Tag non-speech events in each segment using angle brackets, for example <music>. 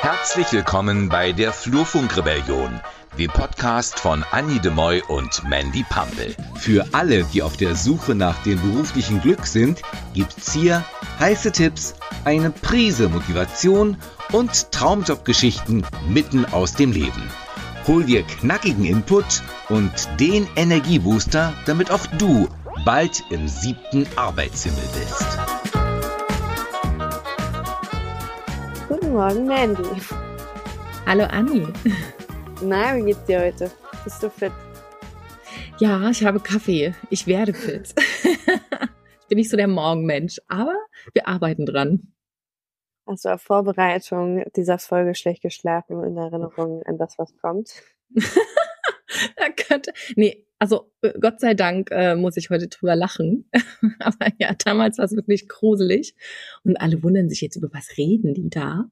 Herzlich willkommen bei der Flurfunkrebellion, dem Podcast von Annie de Moy und Mandy Pampel. Für alle, die auf der Suche nach dem beruflichen Glück sind, gibt's hier heiße Tipps, eine Prise Motivation und Traumjobgeschichten mitten aus dem Leben. Hol dir knackigen Input und den Energiebooster, damit auch du bald im siebten Arbeitshimmel bist. Guten Morgen, Mandy. Hallo Anni. Na, wie geht's dir heute? Bist du fit? Ja, ich habe Kaffee. Ich werde fit. <laughs> ich bin nicht so der Morgenmensch, aber wir arbeiten dran. Hast du auf Vorbereitung dieser Folge schlecht geschlafen in Erinnerung an das, was kommt? <laughs> da könnte, nee, also äh, Gott sei Dank äh, muss ich heute drüber lachen. <laughs> Aber ja, damals war es wirklich gruselig. Und alle wundern sich jetzt, über was reden die da?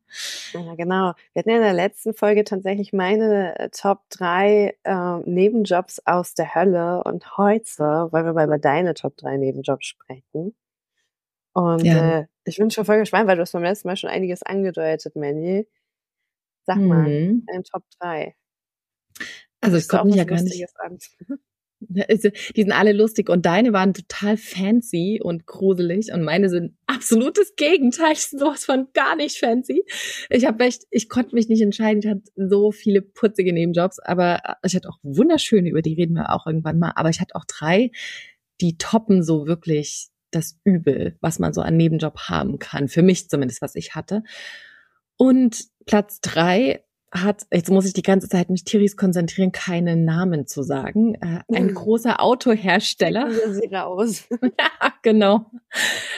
Ja, genau. Wir hatten ja in der letzten Folge tatsächlich meine äh, Top 3 äh, Nebenjobs aus der Hölle. Und heute wollen wir mal über deine Top 3 Nebenjobs sprechen. Und ja. äh, ich bin schon voll gespannt, weil du hast beim letzten Mal schon einiges angedeutet, Mandy. Sag mal, mhm. dein Top 3. Also ich komme ja gar nicht. An. <laughs> <laughs> Also, die sind alle lustig und deine waren total fancy und gruselig und meine sind absolutes Gegenteil, <laughs> sowas von gar nicht fancy. Ich habe echt, ich konnte mich nicht entscheiden. Ich hatte so viele putzige Nebenjobs, aber ich hatte auch wunderschöne, über die reden wir auch irgendwann mal. Aber ich hatte auch drei, die toppen so wirklich das Übel, was man so an Nebenjob haben kann. Für mich zumindest, was ich hatte. Und Platz drei hat, jetzt muss ich die ganze Zeit mich Tiris konzentrieren, keine Namen zu sagen. Äh, ein hm. großer Autohersteller. Sie raus. <laughs> ja, genau.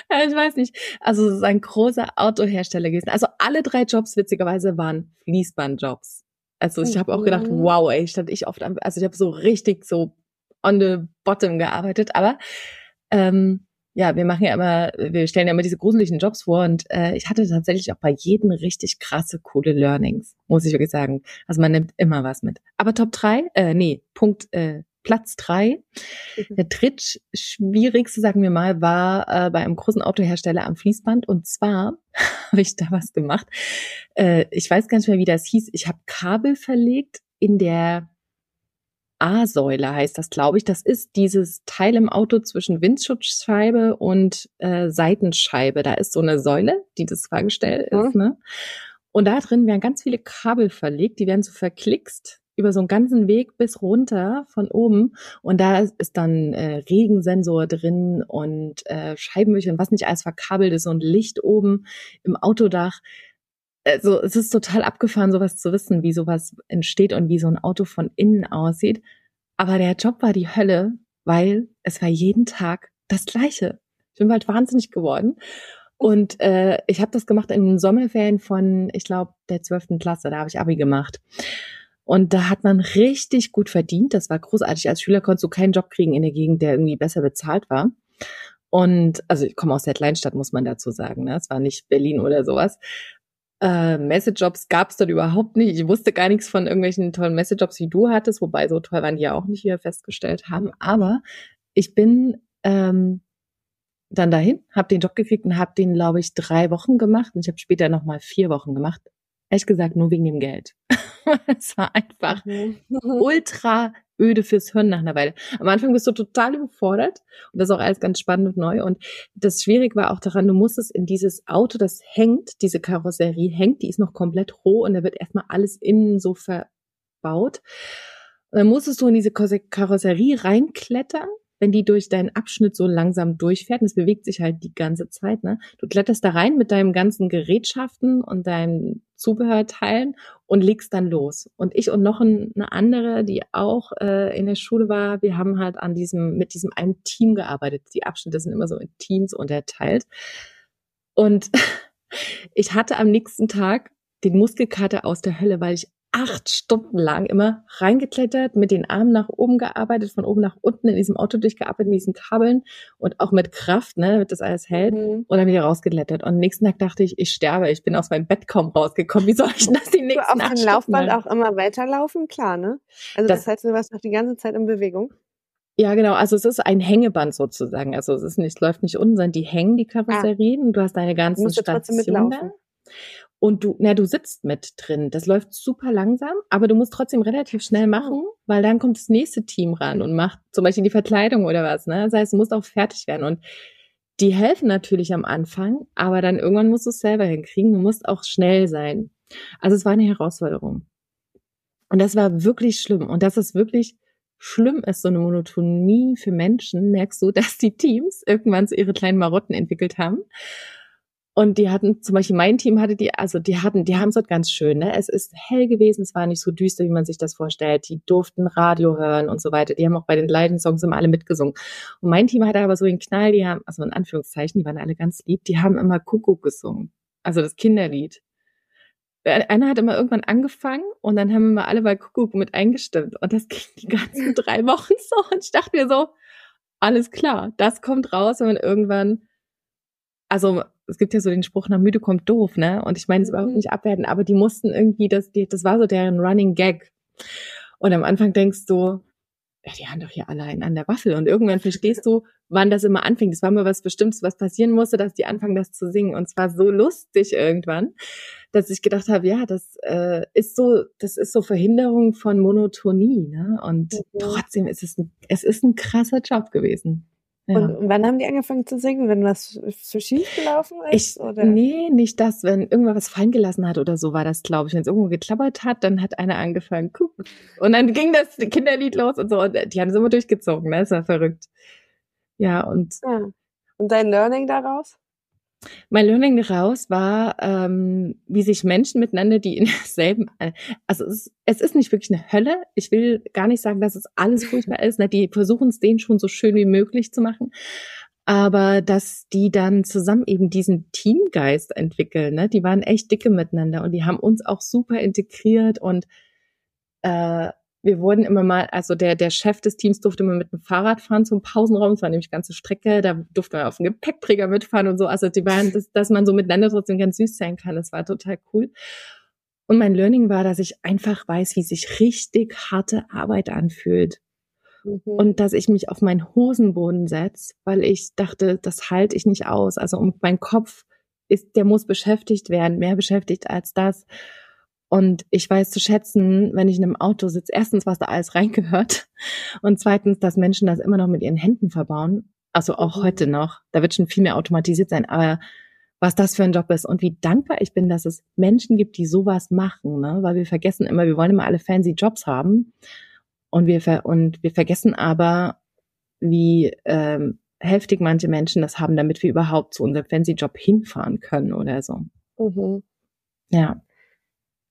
Äh, ich weiß nicht. Also es ist ein großer Autohersteller gewesen. Also alle drei Jobs witzigerweise waren Fließbandjobs. Also ich habe auch gedacht, mhm. wow, ey, stand ich oft am, also ich habe so richtig so on the bottom gearbeitet, aber ähm, ja, wir machen ja immer, wir stellen ja immer diese gruseligen Jobs vor und äh, ich hatte tatsächlich auch bei jedem richtig krasse, coole Learnings, muss ich wirklich sagen. Also man nimmt immer was mit. Aber Top 3, äh, nee, Punkt, äh, Platz 3. Mhm. Der drittschwierigste, sagen wir mal, war äh, bei einem großen Autohersteller am Fließband. Und zwar <laughs> habe ich da was gemacht. Äh, ich weiß gar nicht mehr, wie das hieß. Ich habe Kabel verlegt in der A-Säule heißt das, glaube ich. Das ist dieses Teil im Auto zwischen Windschutzscheibe und äh, Seitenscheibe. Da ist so eine Säule, die das Fahrgestell mhm. ist. Ne? Und da drin werden ganz viele Kabel verlegt, die werden so verklickst über so einen ganzen Weg bis runter von oben. Und da ist dann äh, Regensensor drin und äh, Scheibenwischer und was nicht alles verkabelt ist und Licht oben im Autodach also es ist total abgefahren, sowas zu wissen, wie sowas entsteht und wie so ein Auto von innen aussieht. Aber der Job war die Hölle, weil es war jeden Tag das Gleiche. Ich bin bald wahnsinnig geworden. Und äh, ich habe das gemacht in den Sommerferien von, ich glaube, der zwölften Klasse. Da habe ich Abi gemacht. Und da hat man richtig gut verdient. Das war großartig. Als Schüler konntest du keinen Job kriegen in der Gegend, der irgendwie besser bezahlt war. Und also ich komme aus der Kleinstadt, muss man dazu sagen. Ne? Es war nicht Berlin oder sowas. Äh, Messejobs gab es dort überhaupt nicht. Ich wusste gar nichts von irgendwelchen tollen Messejobs, wie du hattest, wobei so toll waren die ja auch nicht, wie wir festgestellt haben. Aber ich bin ähm, dann dahin, habe den Job gekriegt und habe den, glaube ich, drei Wochen gemacht und ich habe später noch mal vier Wochen gemacht. Ehrlich gesagt, nur wegen dem Geld. <laughs> es war einfach mhm. ultra öde fürs Hirn nach einer Weile. Am Anfang bist du total überfordert und das ist auch alles ganz spannend und neu. Und das Schwierige war auch daran, du musstest in dieses Auto, das hängt, diese Karosserie hängt, die ist noch komplett roh und da wird erstmal alles innen so verbaut. Und dann musstest du in diese Karosserie reinklettern wenn die durch deinen Abschnitt so langsam durchfährt, und es bewegt sich halt die ganze Zeit, ne? Du kletterst da rein mit deinem ganzen Gerätschaften und deinen Zubehörteilen und legst dann los. Und ich und noch eine andere, die auch äh, in der Schule war, wir haben halt an diesem, mit diesem einen Team gearbeitet. Die Abschnitte sind immer so in Teams unterteilt. Und <laughs> ich hatte am nächsten Tag den Muskelkater aus der Hölle, weil ich acht Stunden lang immer reingeklettert, mit den Armen nach oben gearbeitet, von oben nach unten in diesem Auto durchgearbeitet, mit diesen Kabeln und auch mit Kraft, ne, damit das alles hält mhm. und dann wieder rausgeklettert. Und am nächsten Tag dachte ich, ich sterbe, ich bin aus meinem Bett kaum rausgekommen. Wie soll ich das die nächsten du auf dem Laufband auch immer weiterlaufen? Klar, ne? Also das, das heißt, du warst noch die ganze Zeit in Bewegung? Ja, genau. Also es ist ein Hängeband sozusagen. Also es ist nicht, es läuft nicht unten, sondern die hängen die Karosserien. Ah. Du hast deine ganzen Stationen da. Und du, na, du sitzt mit drin. Das läuft super langsam, aber du musst trotzdem relativ schnell machen, weil dann kommt das nächste Team ran und macht zum Beispiel die Verkleidung oder was. Ne? Das heißt, du musst auch fertig werden. Und die helfen natürlich am Anfang, aber dann irgendwann musst du es selber hinkriegen. Du musst auch schnell sein. Also es war eine Herausforderung. Und das war wirklich schlimm. Und das ist wirklich schlimm ist, so eine Monotonie für Menschen, merkst du, <laughs> dass die Teams irgendwann so ihre kleinen Marotten entwickelt haben und die hatten, zum Beispiel mein Team hatte die, also die hatten, die haben es dort ganz schön, ne? Es ist hell gewesen, es war nicht so düster, wie man sich das vorstellt. Die durften Radio hören und so weiter. Die haben auch bei den Leidensongs immer alle mitgesungen. Und mein Team hatte aber so den Knall, die haben, also in Anführungszeichen, die waren alle ganz lieb, die haben immer Kuckuck gesungen. Also das Kinderlied. Einer hat immer irgendwann angefangen und dann haben wir alle bei Kuckuck mit eingestimmt. Und das ging die ganzen <laughs> drei Wochen so. Und ich dachte mir so, alles klar, das kommt raus, wenn man irgendwann, also es gibt ja so den Spruch, nach müde kommt doof, ne? Und ich meine, es überhaupt mhm. nicht abwerten, aber die mussten irgendwie, das, die, das war so deren Running Gag. Und am Anfang denkst du, ja, die haben doch hier alle einen an der Waffel. Und irgendwann verstehst du, <laughs> wann das immer anfing. Das war mal was Bestimmtes, was passieren musste, dass die anfangen, das zu singen. Und es war so lustig irgendwann, dass ich gedacht habe, ja, das äh, ist so, das ist so Verhinderung von Monotonie. Ne? Und mhm. trotzdem ist es ein, es ist ein krasser Job gewesen. Ja. Und wann haben die angefangen zu singen? Wenn was zu schief gelaufen ist? Ich, oder? Nee, nicht das. Wenn irgendwer was fallen gelassen hat oder so war das, glaube ich. Wenn es irgendwo geklappert hat, dann hat einer angefangen, guck. Und dann ging das Kinderlied los und so. Und die haben es immer durchgezogen, ne? Das war verrückt. Ja, und. Ja. Und dein Learning daraus? Mein Learning daraus war, ähm, wie sich Menschen miteinander, die in derselben, äh, also es, es ist nicht wirklich eine Hölle. Ich will gar nicht sagen, dass es alles <laughs> furchtbar ist. Ne? Die versuchen es denen schon so schön wie möglich zu machen. Aber dass die dann zusammen eben diesen Teamgeist entwickeln, ne? die waren echt dicke miteinander und die haben uns auch super integriert und äh, wir wurden immer mal, also der, der Chef des Teams durfte immer mit dem Fahrrad fahren zum Pausenraum. Das war nämlich ganze Strecke. Da durfte man auf dem Gepäckträger mitfahren und so. Also die waren, dass, dass man so miteinander trotzdem ganz süß sein kann. Das war total cool. Und mein Learning war, dass ich einfach weiß, wie sich richtig harte Arbeit anfühlt. Mhm. Und dass ich mich auf meinen Hosenboden setze, weil ich dachte, das halte ich nicht aus. Also um mein Kopf ist, der muss beschäftigt werden, mehr beschäftigt als das. Und ich weiß zu schätzen, wenn ich in einem Auto sitze, erstens, was da alles <laughs> reingehört und zweitens, dass Menschen das immer noch mit ihren Händen verbauen. Also auch mhm. heute noch. Da wird schon viel mehr automatisiert sein. Aber was das für ein Job ist und wie dankbar ich bin, dass es Menschen gibt, die sowas machen, ne? weil wir vergessen immer, wir wollen immer alle fancy Jobs haben und wir ver und wir vergessen aber, wie ähm, heftig manche Menschen das haben, damit wir überhaupt zu unserem fancy Job hinfahren können oder so. Mhm. Ja.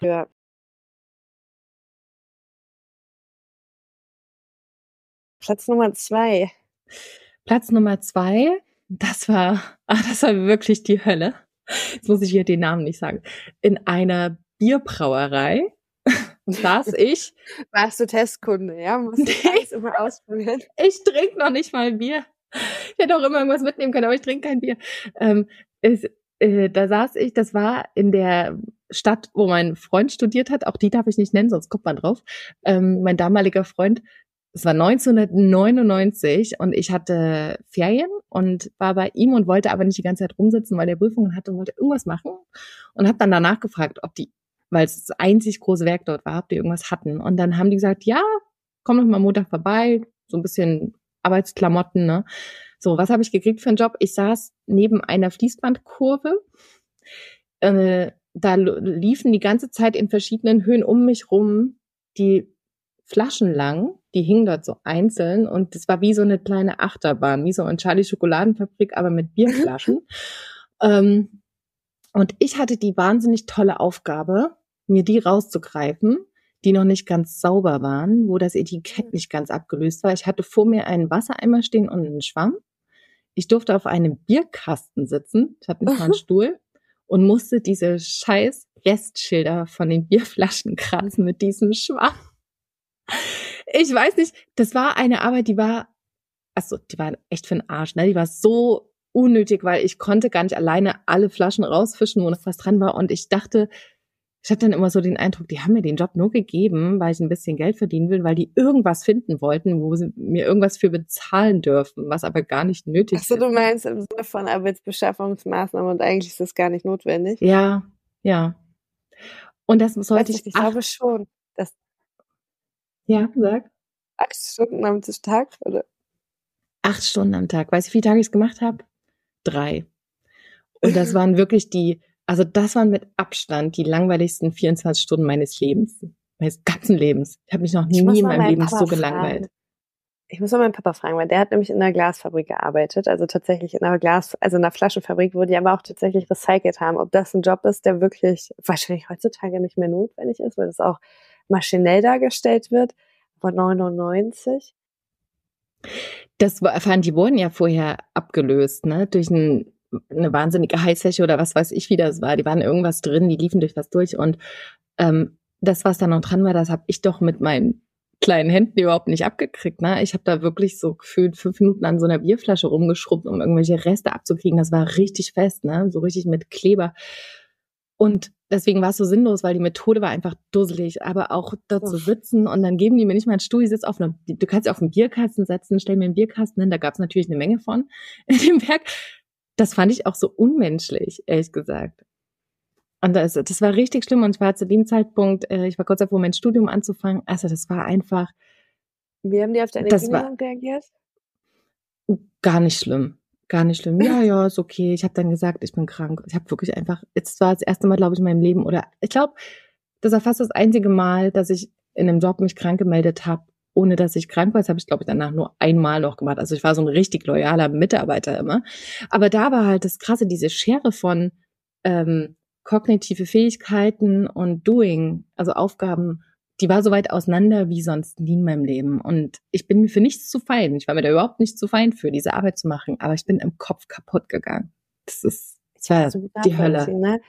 Ja. Platz Nummer zwei. Platz Nummer zwei, das war, ach, das war wirklich die Hölle. Jetzt muss ich hier den Namen nicht sagen. In einer Bierbrauerei <laughs> saß ich. Warst du Testkunde, ja? Musst du alles immer ausprobieren. Ich trinke noch nicht mal Bier. Ich hätte auch immer irgendwas mitnehmen können, aber ich trinke kein Bier. Ähm, es, äh, da saß ich, das war in der Stadt, wo mein Freund studiert hat, auch die darf ich nicht nennen, sonst kommt man drauf. Ähm, mein damaliger Freund, es war 1999 und ich hatte Ferien und war bei ihm und wollte aber nicht die ganze Zeit rumsitzen, weil er Prüfungen hatte und wollte irgendwas machen und habe dann danach gefragt, ob die, weil es das einzig große Werk dort war, ob die irgendwas hatten. Und dann haben die gesagt, ja, komm noch mal Montag vorbei, so ein bisschen Arbeitsklamotten, ne? So, was habe ich gekriegt für einen Job? Ich saß neben einer Fließbandkurve. Äh, da liefen die ganze Zeit in verschiedenen Höhen um mich rum die Flaschen lang. Die hingen dort so einzeln und das war wie so eine kleine Achterbahn, wie so ein Charlie Schokoladenfabrik, aber mit Bierflaschen. <laughs> ähm, und ich hatte die wahnsinnig tolle Aufgabe, mir die rauszugreifen, die noch nicht ganz sauber waren, wo das Etikett nicht ganz abgelöst war. Ich hatte vor mir einen Wassereimer stehen und einen Schwamm. Ich durfte auf einem Bierkasten sitzen. Ich hatte nicht mal einen Stuhl. und musste diese scheiß Restschilder von den Bierflaschen <laughs> kratzen mit diesem Schwamm. Ich weiß nicht, das war eine Arbeit, die war, also die war echt für den Arsch, ne? Die war so unnötig, weil ich konnte gar nicht alleine alle Flaschen rausfischen, wo noch was dran war. Und ich dachte, ich hatte dann immer so den Eindruck, die haben mir den Job nur gegeben, weil ich ein bisschen Geld verdienen will, weil die irgendwas finden wollten, wo sie mir irgendwas für bezahlen dürfen, was aber gar nicht nötig ist. Achso, du meinst im Sinne von Arbeitsbeschaffungsmaßnahmen und eigentlich ist das gar nicht notwendig? Ja, ja. Und das sollte ich. Ich glaube schon. Dass ja, sag. Acht Stunden am Tag, oder? Acht Stunden am Tag. Weißt du, wie viele Tage ich es gemacht habe? Drei. Und das waren wirklich die also das waren mit Abstand die langweiligsten 24 Stunden meines Lebens, meines ganzen Lebens. Ich habe mich noch nie in meinem Leben Papa so gelangweilt. Fragen. Ich muss mal meinen Papa fragen, weil der hat nämlich in einer Glasfabrik gearbeitet, also tatsächlich in einer Glas, also in einer Flaschenfabrik, wo die aber auch tatsächlich recycelt haben. Ob das ein Job ist, der wirklich wahrscheinlich heutzutage nicht mehr notwendig ist, weil das auch maschinell dargestellt wird, von 99. Das erfahren, die wurden ja vorher abgelöst, ne, durch ein eine wahnsinnige Heißfläche oder was weiß ich, wie das war. Die waren irgendwas drin, die liefen durch was durch und ähm, das, was da noch dran war, das habe ich doch mit meinen kleinen Händen überhaupt nicht abgekriegt. Ne? Ich habe da wirklich so gefühlt fünf Minuten an so einer Bierflasche rumgeschrubbt, um irgendwelche Reste abzukriegen. Das war richtig fest, ne? so richtig mit Kleber. Und deswegen war es so sinnlos, weil die Methode war einfach dusselig. Aber auch dort zu sitzen und dann geben die mir nicht mal einen Stuhl, ich sitze auf einem, du kannst dich auf einen Bierkasten setzen, stell mir einen Bierkasten hin, da gab es natürlich eine Menge von <laughs> in dem Werk das fand ich auch so unmenschlich, ehrlich gesagt. Und das, das war richtig schlimm. Und ich war zu dem Zeitpunkt, äh, ich war kurz davor, mein Studium anzufangen. Also das war einfach. Wie haben die auf deine Kündigung reagiert? Gar nicht schlimm. Gar nicht schlimm. Ja, ja, ist okay. Ich habe dann gesagt, ich bin krank. Ich habe wirklich einfach, jetzt war das erste Mal, glaube ich, in meinem Leben, oder ich glaube, das war fast das einzige Mal, dass ich in einem Job mich krank gemeldet habe ohne dass ich krank war. Das habe ich, glaube ich, danach nur einmal noch gemacht. Also ich war so ein richtig loyaler Mitarbeiter immer. Aber da war halt das Krasse, diese Schere von ähm, kognitive Fähigkeiten und Doing, also Aufgaben, die war so weit auseinander wie sonst nie in meinem Leben. Und ich bin mir für nichts zu fein. Ich war mir da überhaupt nicht zu fein für, diese Arbeit zu machen. Aber ich bin im Kopf kaputt gegangen. Das ist, das war also die Hölle. Ne?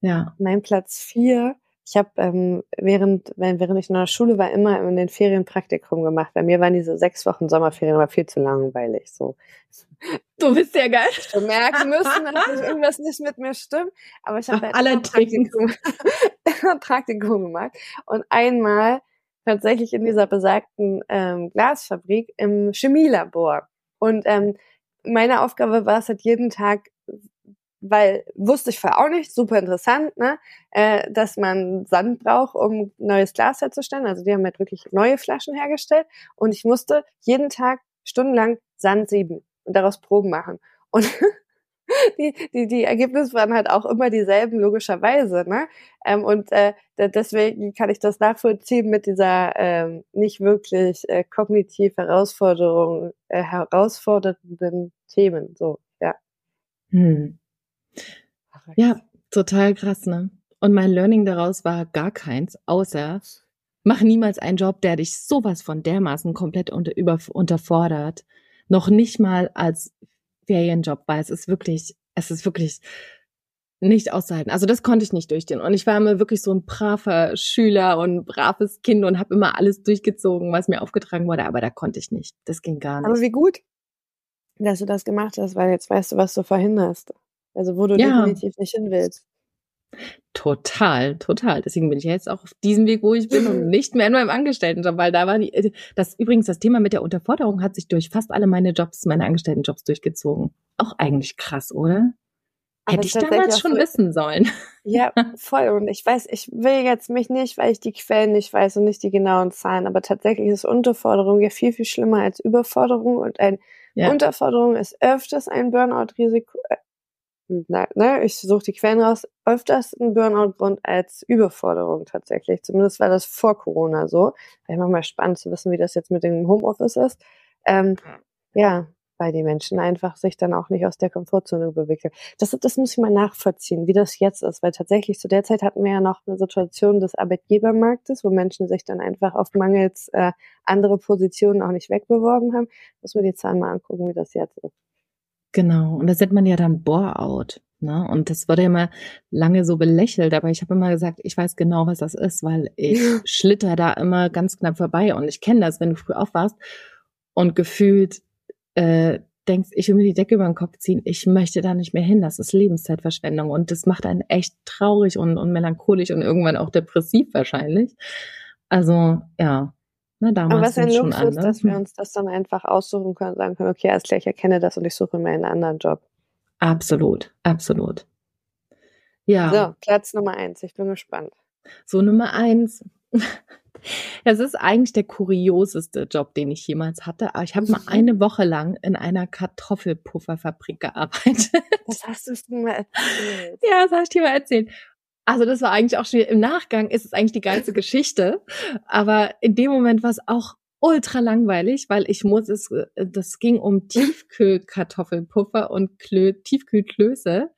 Ja. Mein Platz vier ich habe ähm, während, während ich in der Schule war, immer in den Ferien Praktikum gemacht. Bei mir waren diese sechs Wochen Sommerferien aber viel zu langweilig. So. Du bist ja geil. Ich merken müssen, dass irgendwas nicht mit mir stimmt. Aber ich habe halt Praktikum, <laughs> Praktikum gemacht. Und einmal tatsächlich in dieser besagten ähm, Glasfabrik im Chemielabor. Und ähm, meine Aufgabe war es halt jeden Tag weil wusste ich vorher auch nicht, super interessant, ne, äh, dass man Sand braucht, um neues Glas herzustellen. Also die haben halt wirklich neue Flaschen hergestellt und ich musste jeden Tag stundenlang Sand sieben und daraus Proben machen. Und <laughs> die, die, die Ergebnisse waren halt auch immer dieselben, logischerweise. Ne? Ähm, und äh, deswegen kann ich das nachvollziehen mit dieser ähm, nicht wirklich äh, kognitiv Herausforderung, äh, herausfordernden Themen. So, ja. Hm. Ja, total krass, ne? Und mein Learning daraus war gar keins, außer mach niemals einen Job, der dich sowas von dermaßen komplett unter, über, unterfordert. Noch nicht mal als Ferienjob, weil es ist wirklich, es ist wirklich nicht auszuhalten. Also das konnte ich nicht durchstehen. Und ich war immer wirklich so ein braver Schüler und braves Kind und habe immer alles durchgezogen, was mir aufgetragen wurde, aber da konnte ich nicht. Das ging gar nicht. Aber wie gut, dass du das gemacht hast, weil jetzt weißt du, was du verhinderst. Also wo du ja. definitiv nicht hin willst. Total, total. Deswegen bin ich jetzt auch auf diesem Weg, wo ich bin und <laughs> nicht mehr in meinem Angestelltenjob, weil da war die, äh, das übrigens das Thema mit der Unterforderung hat sich durch fast alle meine Jobs, meine Angestelltenjobs durchgezogen. Auch eigentlich krass, oder? Aber Hätte ich damals schon so, wissen sollen. Ja, <laughs> voll. Und ich weiß, ich will jetzt mich nicht, weil ich die Quellen nicht weiß und nicht die genauen Zahlen, aber tatsächlich ist Unterforderung ja viel, viel schlimmer als Überforderung und ein ja. Unterforderung ist öfters ein Burnout-Risiko, äh, na, ne, ich suche die Quellen raus, öfters ein Burnout-Grund als Überforderung tatsächlich. Zumindest war das vor Corona so. Wäre mal spannend zu wissen, wie das jetzt mit dem Homeoffice ist. Ähm, ja, weil die Menschen einfach sich dann auch nicht aus der Komfortzone bewegen. Das, das muss ich mal nachvollziehen, wie das jetzt ist, weil tatsächlich zu der Zeit hatten wir ja noch eine Situation des Arbeitgebermarktes, wo Menschen sich dann einfach auf mangels äh, andere Positionen auch nicht wegbeworben haben. Muss man die Zahlen mal angucken, wie das jetzt ist. Genau. Und das nennt man ja dann Bore-out. Ne? Und das wurde ja immer lange so belächelt, aber ich habe immer gesagt, ich weiß genau, was das ist, weil ich schlitter da immer ganz knapp vorbei. Und ich kenne das, wenn du früh aufwachst und gefühlt äh, denkst, ich will mir die Decke über den Kopf ziehen, ich möchte da nicht mehr hin, das ist Lebenszeitverschwendung. Und das macht einen echt traurig und, und melancholisch und irgendwann auch depressiv wahrscheinlich. Also ja, na, damals Aber was ein Luxus, an, ne? dass wir uns das dann einfach aussuchen können, sagen können, okay, alles klar, ich erkenne das und ich suche mir einen anderen Job. Absolut, absolut. Ja. So, Platz Nummer eins. Ich bin gespannt. So, Nummer eins. <laughs> Es ist eigentlich der kurioseste Job, den ich jemals hatte. Aber ich habe mal mhm. eine Woche lang in einer Kartoffelpufferfabrik gearbeitet. Das hast du mir mal erzählt. <laughs> Ja, das habe ich dir mal erzählt. Also das war eigentlich auch schon im Nachgang ist es eigentlich die geilste Geschichte. Aber in dem Moment war es auch ultra langweilig, weil ich muss es, äh, das ging um Tiefkühlkartoffelpuffer und Klö, Tiefkühlklöße.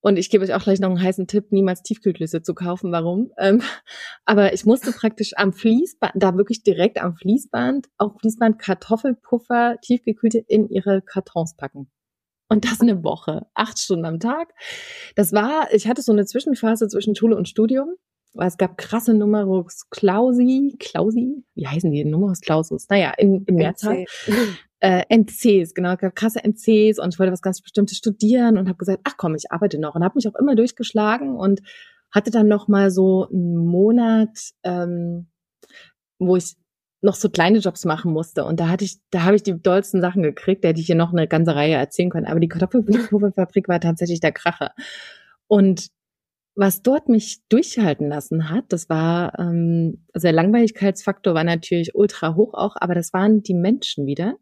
Und ich gebe euch auch gleich noch einen heißen Tipp, niemals Tiefkühlklöße zu kaufen. Warum? Ähm, <laughs> aber ich musste praktisch am Fließband, da wirklich direkt am Fließband, auf Fließband Kartoffelpuffer, tiefgekühlte in ihre Kartons packen. Und das eine Woche, acht Stunden am Tag. Das war, ich hatte so eine Zwischenphase zwischen Schule und Studium. Weil es gab krasse Numerus Clausi, Clausi, wie heißen die Numerus Clausus? Naja, in, in Mehrzahl. <laughs> Äh, NCs, genau, gab krasse NCs und ich wollte was ganz Bestimmtes studieren und habe gesagt, ach komm, ich arbeite noch. Und habe mich auch immer durchgeschlagen und hatte dann noch mal so einen Monat, ähm, wo ich noch so kleine Jobs machen musste und da hatte ich, da habe ich die dollsten Sachen gekriegt, da hätte ich hier noch eine ganze Reihe erzählen können, aber die Kartoffelpufferfabrik war tatsächlich der Kracher. Und was dort mich durchhalten lassen hat, das war, ähm, also der Langweiligkeitsfaktor war natürlich ultra hoch auch, aber das waren die Menschen wieder.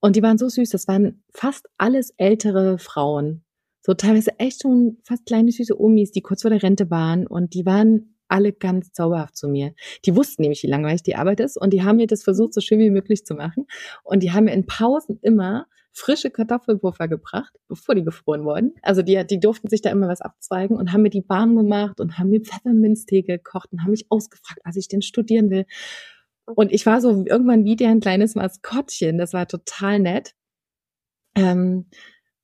Und die waren so süß, das waren fast alles ältere Frauen. So teilweise echt schon fast kleine süße Omis, die kurz vor der Rente waren und die waren alle ganz zauberhaft zu mir. Die wussten nämlich, wie langweilig die Arbeit ist und die haben mir das versucht, so schön wie möglich zu machen. Und die haben mir in Pausen immer frische Kartoffelpuffer gebracht, bevor die gefroren wurden. Also die, die durften sich da immer was abzweigen und haben mir die warm gemacht und haben mir Pfefferminztee gekocht und haben mich ausgefragt, was ich denn studieren will. Und ich war so irgendwann wie ein kleines Maskottchen. Das war total nett. Ähm,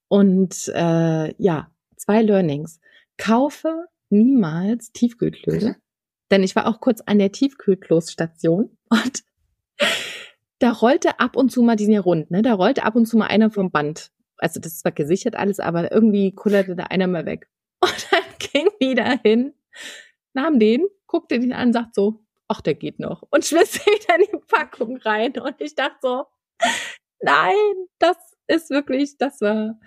und äh, ja, zwei Learnings. Kaufe niemals Tiefkühlklöße. Denn ich war auch kurz an der Tiefkühlkloßstation <laughs> und da rollte ab und zu mal, die sind ja rund, ne? Da rollte ab und zu mal einer vom Band. Also das ist zwar gesichert alles, aber irgendwie kullerte da einer mal weg. <laughs> Und dann ging die da hin, nahm den, guckte den an, sagt so, ach, der geht noch. Und schmiss wieder in die Packung rein. Und ich dachte so, nein, das ist wirklich, das war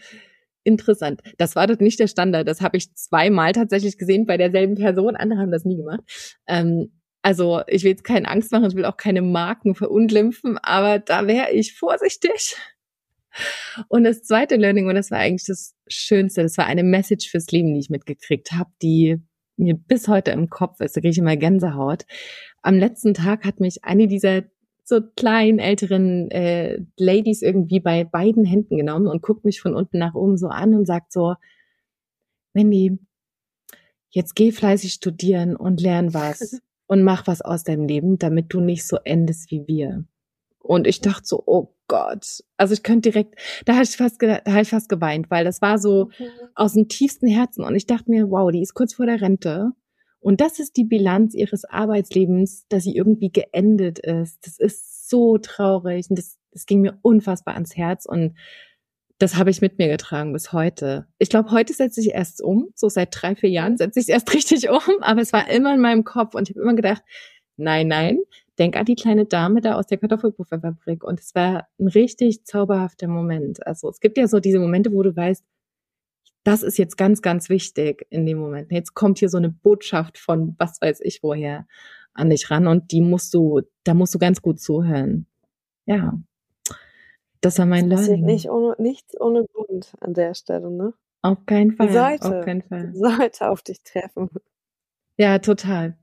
interessant. Das war dort nicht der Standard. Das habe ich zweimal tatsächlich gesehen bei derselben Person. Andere haben das nie gemacht. Ähm, also ich will jetzt keine Angst machen, ich will auch keine Marken verunglimpfen, aber da wäre ich vorsichtig. Und das zweite Learning, und das war eigentlich das Schönste, das war eine Message fürs Leben, die ich mitgekriegt habe, die mir bis heute im Kopf ist, da kriege ich immer Gänsehaut. Am letzten Tag hat mich eine dieser so kleinen älteren äh, Ladies irgendwie bei beiden Händen genommen und guckt mich von unten nach oben so an und sagt so, Wendy, jetzt geh fleißig studieren und lern was. <laughs> und mach was aus deinem Leben, damit du nicht so endest wie wir. Und ich dachte so, oh Gott. Also ich könnte direkt, da habe ich fast, da habe ich fast geweint, weil das war so okay. aus dem tiefsten Herzen. Und ich dachte mir, wow, die ist kurz vor der Rente. Und das ist die Bilanz ihres Arbeitslebens, dass sie irgendwie geendet ist. Das ist so traurig. Und das, das ging mir unfassbar ans Herz. Und das habe ich mit mir getragen bis heute. Ich glaube, heute setze ich erst um. So seit drei, vier Jahren setze ich es erst <laughs> richtig um. Aber es war immer in meinem Kopf und ich habe immer gedacht, nein, nein, denk an die kleine Dame da aus der Kartoffelpufferfabrik. Und es war ein richtig zauberhafter Moment. Also es gibt ja so diese Momente, wo du weißt, das ist jetzt ganz, ganz wichtig in dem Moment. Jetzt kommt hier so eine Botschaft von was weiß ich woher an dich ran und die musst du, da musst du ganz gut zuhören. Ja. Das war mein das Learning. Nicht ohne, nichts ohne Grund an der Stelle, ne? Auf keinen Fall. Sollte, auf keinen Fall. sollte auf dich treffen. Ja, total.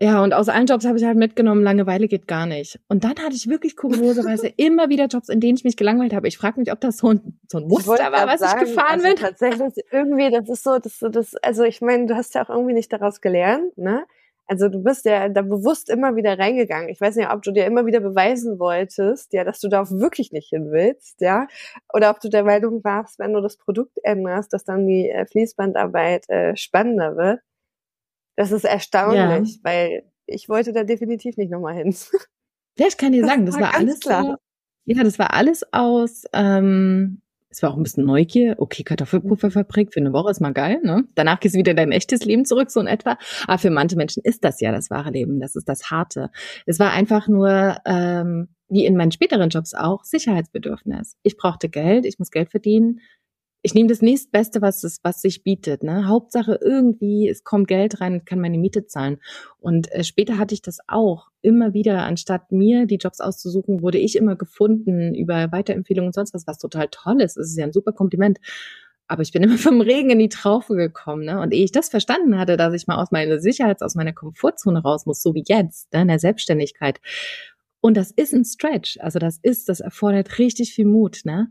Ja, und aus allen Jobs habe ich halt mitgenommen, Langeweile geht gar nicht. Und dann hatte ich wirklich kurioserweise <laughs> immer wieder Jobs, in denen ich mich gelangweilt habe. Ich frage mich, ob das so ein, so ein Muster war, was sagen, ich gefahren also bin. Tatsächlich irgendwie, das ist so, das, das, also ich meine, du hast ja auch irgendwie nicht daraus gelernt, ne? Also du bist ja da bewusst immer wieder reingegangen. Ich weiß nicht, ob du dir immer wieder beweisen wolltest, ja, dass du da auch wirklich nicht hin willst, ja, oder ob du der Meinung warst, wenn du das Produkt änderst, dass dann die äh, Fließbandarbeit äh, spannender wird. Das ist erstaunlich, ja. weil ich wollte da definitiv nicht nochmal hin. <laughs> Ja, ich kann dir sagen, das, das war, war alles klar. Ja, das war alles aus ähm, es war auch ein bisschen Neugier. Okay, Kartoffelpufferfabrik für eine Woche ist mal geil, ne? Danach gehst du wieder in dein echtes Leben zurück, so in etwa. Aber für manche Menschen ist das ja das wahre Leben. Das ist das Harte. Es war einfach nur, ähm, wie in meinen späteren Jobs auch, Sicherheitsbedürfnis. Ich brauchte Geld, ich muss Geld verdienen ich nehme das nächstbeste, was es, was sich bietet. Ne? Hauptsache irgendwie, es kommt Geld rein, kann meine Miete zahlen. Und äh, später hatte ich das auch immer wieder, anstatt mir die Jobs auszusuchen, wurde ich immer gefunden über Weiterempfehlungen und sonst was, was total toll ist. Es ist ja ein super Kompliment. Aber ich bin immer <laughs> vom Regen in die Traufe gekommen. Ne? Und ehe ich das verstanden hatte, dass ich mal aus meiner Sicherheits-, aus meiner Komfortzone raus muss, so wie jetzt, ne, in der Selbstständigkeit. Und das ist ein Stretch. Also das ist, das erfordert richtig viel Mut, ne?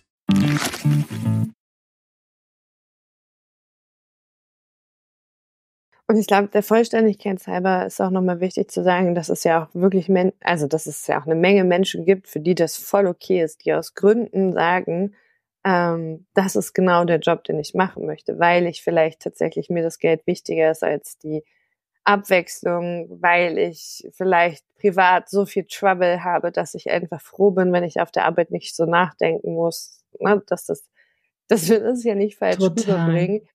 Und ich glaube, der Vollständigkeit halber ist auch nochmal wichtig zu sagen, dass es ja auch wirklich, Men also dass es ja auch eine Menge Menschen gibt, für die das voll okay ist, die aus Gründen sagen, ähm, das ist genau der Job, den ich machen möchte, weil ich vielleicht tatsächlich mir das Geld wichtiger ist als die Abwechslung, weil ich vielleicht privat so viel Trouble habe, dass ich einfach froh bin, wenn ich auf der Arbeit nicht so nachdenken muss, ne, dass das, dass wir das ja nicht falsch total. rüberbringen.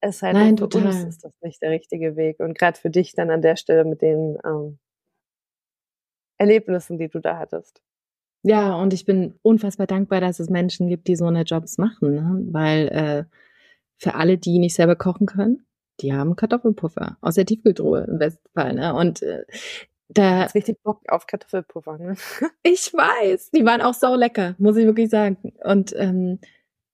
Es halt Nein, für total. uns ist das nicht der richtige Weg. Und gerade für dich dann an der Stelle mit den ähm, Erlebnissen, die du da hattest. Ja, und ich bin unfassbar dankbar, dass es Menschen gibt, die so eine Jobs machen, ne? weil äh, für alle, die nicht selber kochen können, die haben Kartoffelpuffer aus der Tiefkühltruhe im Westfall. Ne? Und äh, da ist richtig Bock auf Kartoffelpuffer. Ne? <laughs> ich weiß, die waren auch sau lecker, muss ich wirklich sagen. Und ähm,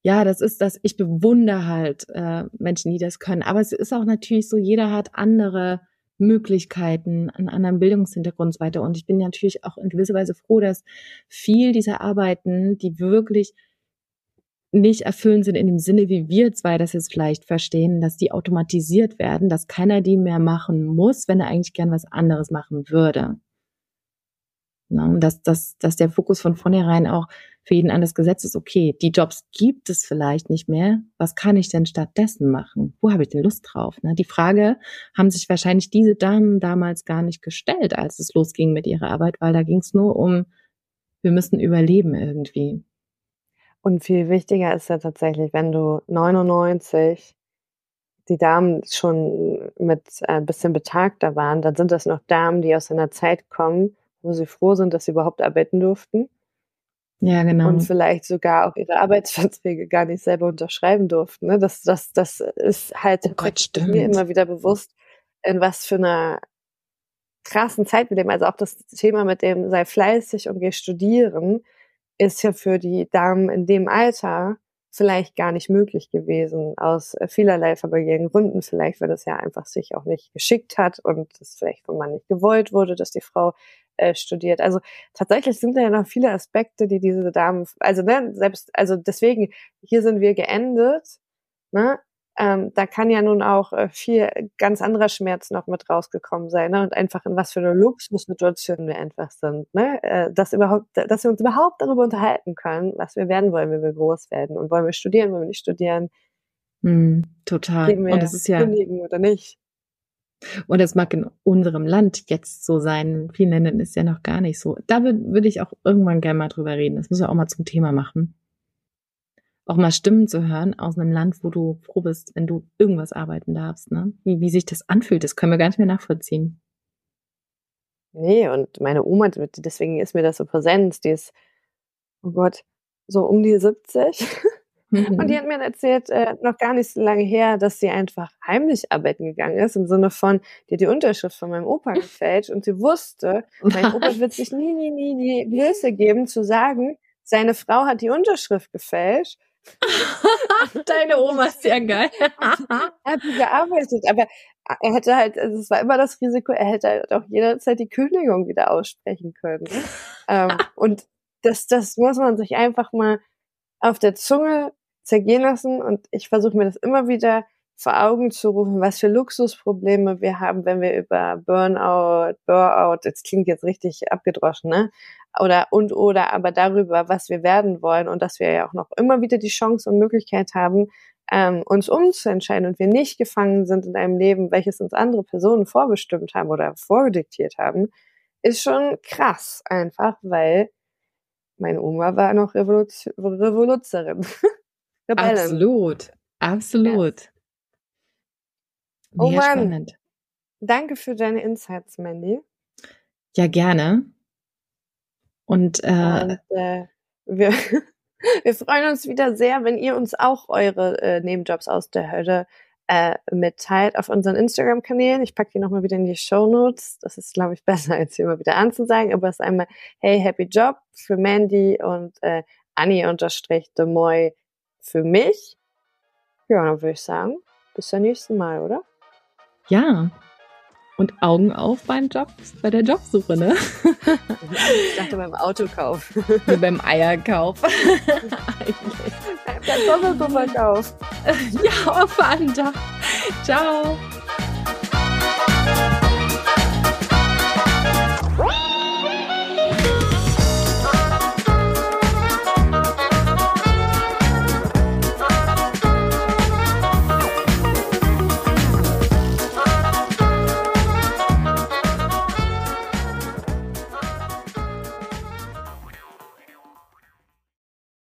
ja, das ist das. Ich bewundere halt äh, Menschen, die das können. Aber es ist auch natürlich so, jeder hat andere Möglichkeiten, einen anderen Bildungshintergrund und so weiter. Und ich bin natürlich auch in gewisser Weise froh, dass viel dieser Arbeiten, die wirklich nicht erfüllend sind in dem Sinne, wie wir zwei das jetzt vielleicht verstehen, dass die automatisiert werden, dass keiner die mehr machen muss, wenn er eigentlich gern was anderes machen würde. Ja, und dass, dass, dass der Fokus von vornherein auch für jeden anders gesetzt ist, okay, die Jobs gibt es vielleicht nicht mehr, was kann ich denn stattdessen machen? Wo habe ich denn Lust drauf? Ne? Die Frage haben sich wahrscheinlich diese Damen damals gar nicht gestellt, als es losging mit ihrer Arbeit, weil da ging es nur um, wir müssen überleben irgendwie. Und viel wichtiger ist ja tatsächlich, wenn du 99 die Damen schon mit ein äh, bisschen betagter waren, dann sind das noch Damen, die aus einer Zeit kommen, wo sie froh sind, dass sie überhaupt arbeiten durften. Ja, genau. Und vielleicht sogar auch ihre Arbeitsverträge gar nicht selber unterschreiben durften. Ne? Das, das, das ist halt oh Gott, mir immer wieder bewusst, in was für einer krassen Zeit wir leben. Also auch das Thema mit dem sei fleißig und geh studieren ist ja für die Damen in dem Alter vielleicht gar nicht möglich gewesen, aus äh, vielerlei familiären Gründen, vielleicht weil das ja einfach sich auch nicht geschickt hat und es vielleicht von Mann nicht gewollt wurde, dass die Frau äh, studiert. Also tatsächlich sind da ja noch viele Aspekte, die diese Damen, also ne, selbst, also deswegen, hier sind wir geendet, ne, ähm, da kann ja nun auch äh, viel ganz anderer Schmerz noch mit rausgekommen sein ne? und einfach in was für eine Luxussituation wir einfach sind, ne? Äh, dass überhaupt, dass wir uns überhaupt darüber unterhalten können, was wir werden wollen, wenn wir groß werden und wollen wir studieren, wollen wir nicht studieren, mm, total. Wir und das ist ja kündigen oder nicht. Und das mag in unserem Land jetzt so sein. In vielen Ländern ist ja noch gar nicht so. Da würde würd ich auch irgendwann gerne mal drüber reden. Das müssen wir auch mal zum Thema machen auch mal Stimmen zu hören aus einem Land, wo du froh bist, wenn du irgendwas arbeiten darfst, ne? Wie, wie sich das anfühlt, das können wir gar nicht mehr nachvollziehen. Nee, und meine Oma, deswegen ist mir das so präsent, die ist, oh Gott, so um die 70. Mhm. <laughs> Und die hat mir erzählt, äh, noch gar nicht so lange her, dass sie einfach heimlich arbeiten gegangen ist, im Sinne von, die hat die Unterschrift von meinem Opa <laughs> gefälscht und sie wusste, mein Opa wird sich nie, nie, nie die Hilfe geben, zu sagen, seine Frau hat die Unterschrift gefälscht. <laughs> Deine Oma ist ja geil. <laughs> er hat gearbeitet, aber er hätte halt, also es war immer das Risiko, er hätte halt auch jederzeit die Kündigung wieder aussprechen können. Ne? ähm, <laughs> und das, das muss man sich einfach mal auf der Zunge zergehen lassen und ich versuche mir das immer wieder vor Augen zu rufen, was für Luxusprobleme wir haben, wenn wir über Burnout, Burnout, das klingt jetzt richtig abgedroschen, ne? Oder und oder aber darüber, was wir werden wollen und dass wir ja auch noch immer wieder die Chance und Möglichkeit haben, ähm, uns umzuentscheiden und wir nicht gefangen sind in einem Leben, welches uns andere Personen vorbestimmt haben oder vorgediktiert haben, ist schon krass einfach, weil meine Oma war noch Revolution, Revoluzerin. <laughs> Absolut, absolut. Ja. Oh Mann. Spannend. Danke für deine Insights, Mandy. Ja, gerne. Und, äh, Und äh, wir, <laughs> wir freuen uns wieder sehr, wenn ihr uns auch eure äh, Nebenjobs aus der Hölle äh, mitteilt auf unseren Instagram-Kanälen. Ich packe die nochmal wieder in die Show Notes. Das ist, glaube ich, <laughs> besser, als hier immer wieder anzusagen. Aber es ist einmal Hey Happy Job für Mandy und äh, Annie unterstrich de Moy für mich. Ja, dann würde ich sagen, bis zum nächsten Mal, oder? Ja. Und Augen auf beim Job, bei der Jobsuche, ne? Ich dachte beim Autokauf. Wie beim Eierkauf. Beim Kartoffelpufferkauf. Ja, auf Ciao.